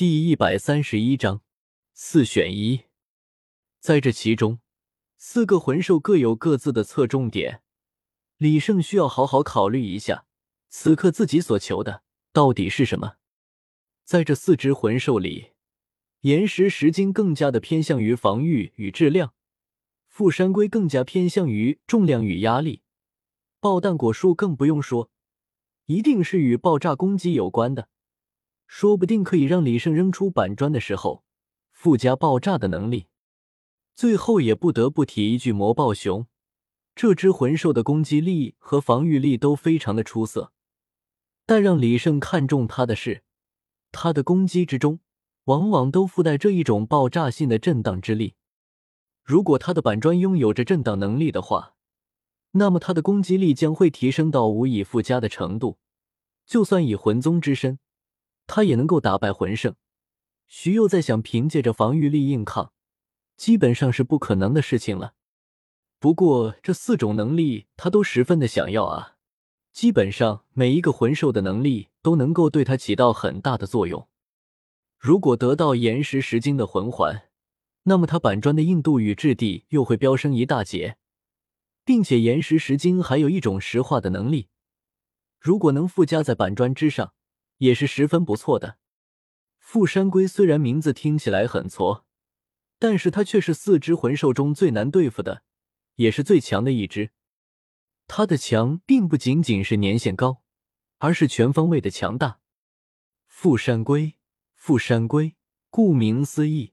第一百三十一章四选一。在这其中，四个魂兽各有各自的侧重点。李胜需要好好考虑一下，此刻自己所求的到底是什么。在这四只魂兽里，岩石石晶更加的偏向于防御与质量，富山龟更加偏向于重量与压力，爆弹果树更不用说，一定是与爆炸攻击有关的。说不定可以让李胜扔出板砖的时候附加爆炸的能力。最后也不得不提一句，魔暴熊这只魂兽的攻击力和防御力都非常的出色。但让李胜看中它的是，它的攻击之中往往都附带这一种爆炸性的震荡之力。如果他的板砖拥有着震荡能力的话，那么他的攻击力将会提升到无以复加的程度。就算以魂宗之身。他也能够打败魂圣，徐佑在想凭借着防御力硬抗，基本上是不可能的事情了。不过这四种能力他都十分的想要啊，基本上每一个魂兽的能力都能够对他起到很大的作用。如果得到岩石石晶的魂环，那么他板砖的硬度与质地又会飙升一大截，并且岩石石晶还有一种石化的能力，如果能附加在板砖之上。也是十分不错的。富山龟虽然名字听起来很挫，但是它却是四只魂兽中最难对付的，也是最强的一只。它的强并不仅仅是年限高，而是全方位的强大。富山龟，富山龟，顾名思义，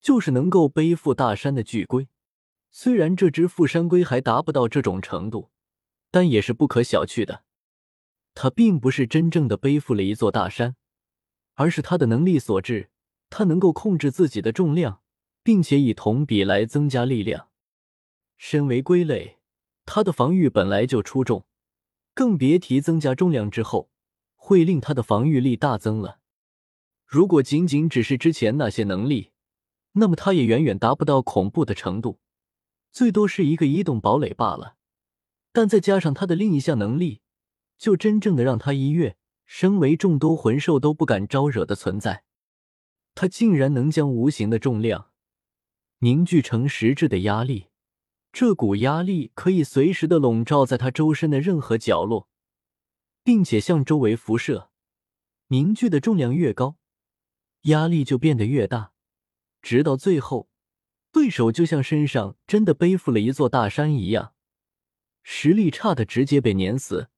就是能够背负大山的巨龟。虽然这只富山龟还达不到这种程度，但也是不可小觑的。他并不是真正的背负了一座大山，而是他的能力所致。他能够控制自己的重量，并且以同比来增加力量。身为龟类，他的防御本来就出众，更别提增加重量之后，会令他的防御力大增了。如果仅仅只是之前那些能力，那么他也远远达不到恐怖的程度，最多是一个移动堡垒罢了。但再加上他的另一项能力。就真正的让他一跃，身为众多魂兽都不敢招惹的存在，他竟然能将无形的重量凝聚成实质的压力。这股压力可以随时的笼罩在他周身的任何角落，并且向周围辐射。凝聚的重量越高，压力就变得越大，直到最后，对手就像身上真的背负了一座大山一样，实力差的直接被碾死。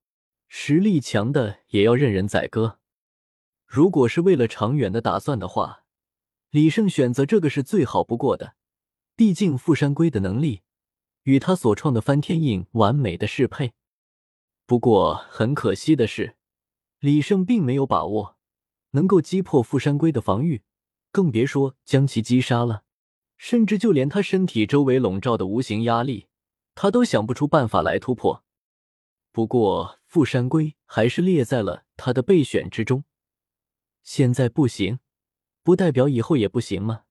实力强的也要任人宰割。如果是为了长远的打算的话，李胜选择这个是最好不过的。毕竟富山龟的能力与他所创的翻天印完美的适配。不过很可惜的是，李胜并没有把握能够击破富山龟的防御，更别说将其击杀了。甚至就连他身体周围笼罩的无形压力，他都想不出办法来突破。不过。富山龟还是列在了他的备选之中。现在不行，不代表以后也不行吗？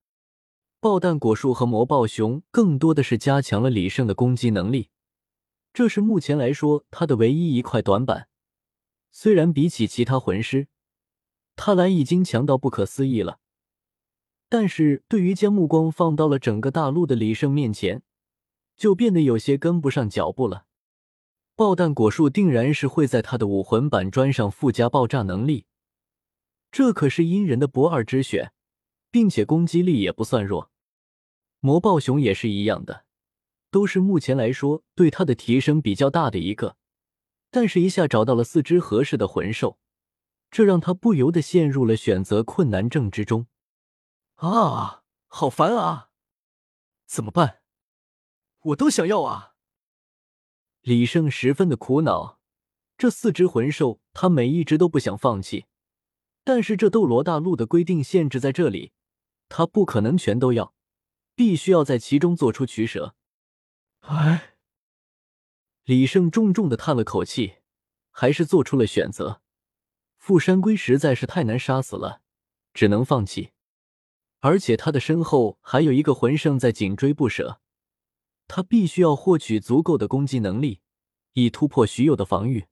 爆弹果树和魔爆熊更多的是加强了李胜的攻击能力，这是目前来说他的唯一一块短板。虽然比起其他魂师，他来已经强到不可思议了，但是对于将目光放到了整个大陆的李胜面前，就变得有些跟不上脚步了。爆弹果树定然是会在他的武魂板砖上附加爆炸能力，这可是阴人的不二之选，并且攻击力也不算弱。魔暴熊也是一样的，都是目前来说对他的提升比较大的一个。但是，一下找到了四只合适的魂兽，这让他不由得陷入了选择困难症之中。啊，好烦啊！怎么办？我都想要啊！李胜十分的苦恼，这四只魂兽他每一只都不想放弃，但是这斗罗大陆的规定限制在这里，他不可能全都要，必须要在其中做出取舍。哎，李胜重重的叹了口气，还是做出了选择。富山龟实在是太难杀死了，只能放弃，而且他的身后还有一个魂圣在紧追不舍。他必须要获取足够的攻击能力，以突破徐有的防御。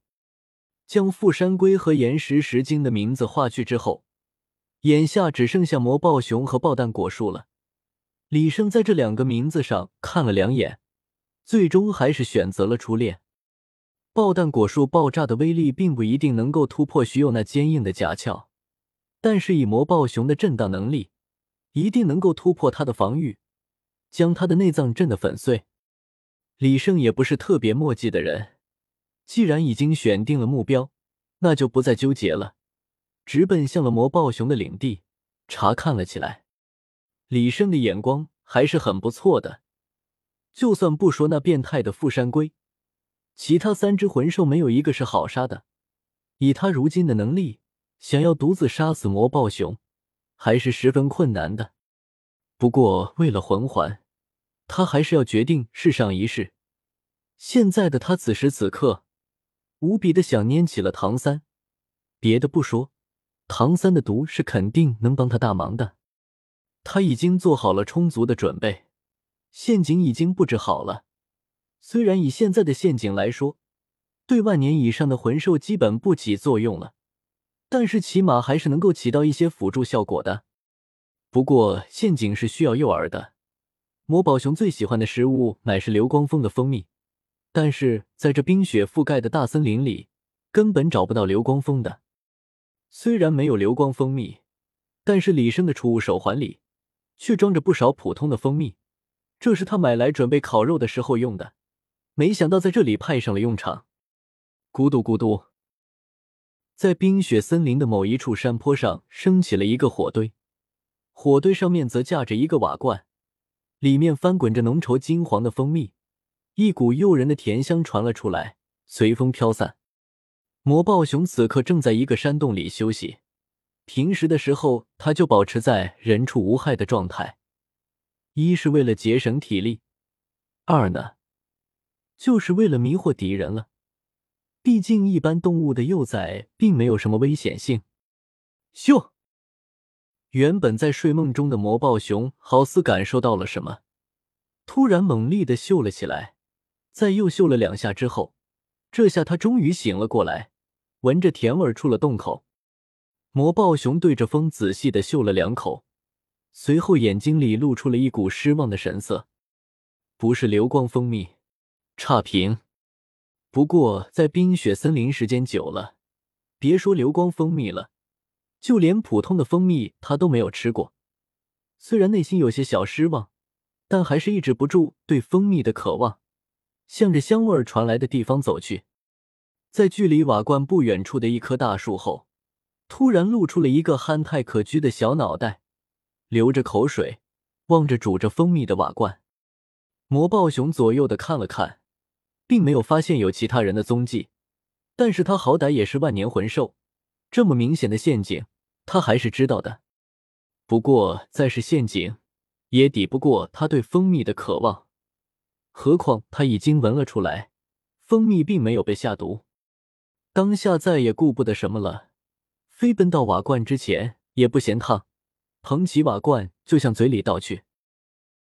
将富山龟和岩石石晶的名字划去之后，眼下只剩下魔暴熊和爆弹果树了。李胜在这两个名字上看了两眼，最终还是选择了初恋。爆弹果树爆炸的威力并不一定能够突破徐有那坚硬的甲壳，但是以魔暴熊的震荡能力，一定能够突破他的防御，将他的内脏震得粉碎。李胜也不是特别墨迹的人，既然已经选定了目标，那就不再纠结了，直奔向了魔暴熊的领地查看了起来。李胜的眼光还是很不错的，就算不说那变态的富山龟。其他三只魂兽没有一个是好杀的，以他如今的能力，想要独自杀死魔暴熊，还是十分困难的。不过为了魂环，他还是要决定试上一试。现在的他此时此刻，无比的想念起了唐三。别的不说，唐三的毒是肯定能帮他大忙的。他已经做好了充足的准备，陷阱已经布置好了。虽然以现在的陷阱来说，对万年以上的魂兽基本不起作用了，但是起码还是能够起到一些辅助效果的。不过陷阱是需要诱饵的，魔宝熊最喜欢的食物乃是流光蜂的蜂蜜，但是在这冰雪覆盖的大森林里，根本找不到流光蜂的。虽然没有流光蜂蜜，但是李生的储物手环里却装着不少普通的蜂蜜，这是他买来准备烤肉的时候用的。没想到在这里派上了用场。咕嘟咕嘟，在冰雪森林的某一处山坡上升起了一个火堆，火堆上面则架着一个瓦罐，里面翻滚着浓稠金黄的蜂蜜，一股诱人的甜香传了出来，随风飘散。魔豹熊此刻正在一个山洞里休息，平时的时候它就保持在人畜无害的状态，一是为了节省体力，二呢。就是为了迷惑敌人了，毕竟一般动物的幼崽并没有什么危险性。咻！原本在睡梦中的魔豹熊好似感受到了什么，突然猛力的嗅了起来，在又嗅了两下之后，这下他终于醒了过来，闻着甜味出了洞口。魔豹熊对着风仔细的嗅了两口，随后眼睛里露出了一股失望的神色，不是流光蜂蜜。差评。不过在冰雪森林时间久了，别说流光蜂蜜了，就连普通的蜂蜜他都没有吃过。虽然内心有些小失望，但还是抑制不住对蜂蜜的渴望，向着香味传来的地方走去。在距离瓦罐不远处的一棵大树后，突然露出了一个憨态可掬的小脑袋，流着口水，望着煮着蜂蜜的瓦罐。魔暴熊左右的看了看。并没有发现有其他人的踪迹，但是他好歹也是万年魂兽，这么明显的陷阱，他还是知道的。不过再是陷阱，也抵不过他对蜂蜜的渴望。何况他已经闻了出来，蜂蜜并没有被下毒。当下再也顾不得什么了，飞奔到瓦罐之前，也不嫌烫，捧起瓦罐就向嘴里倒去。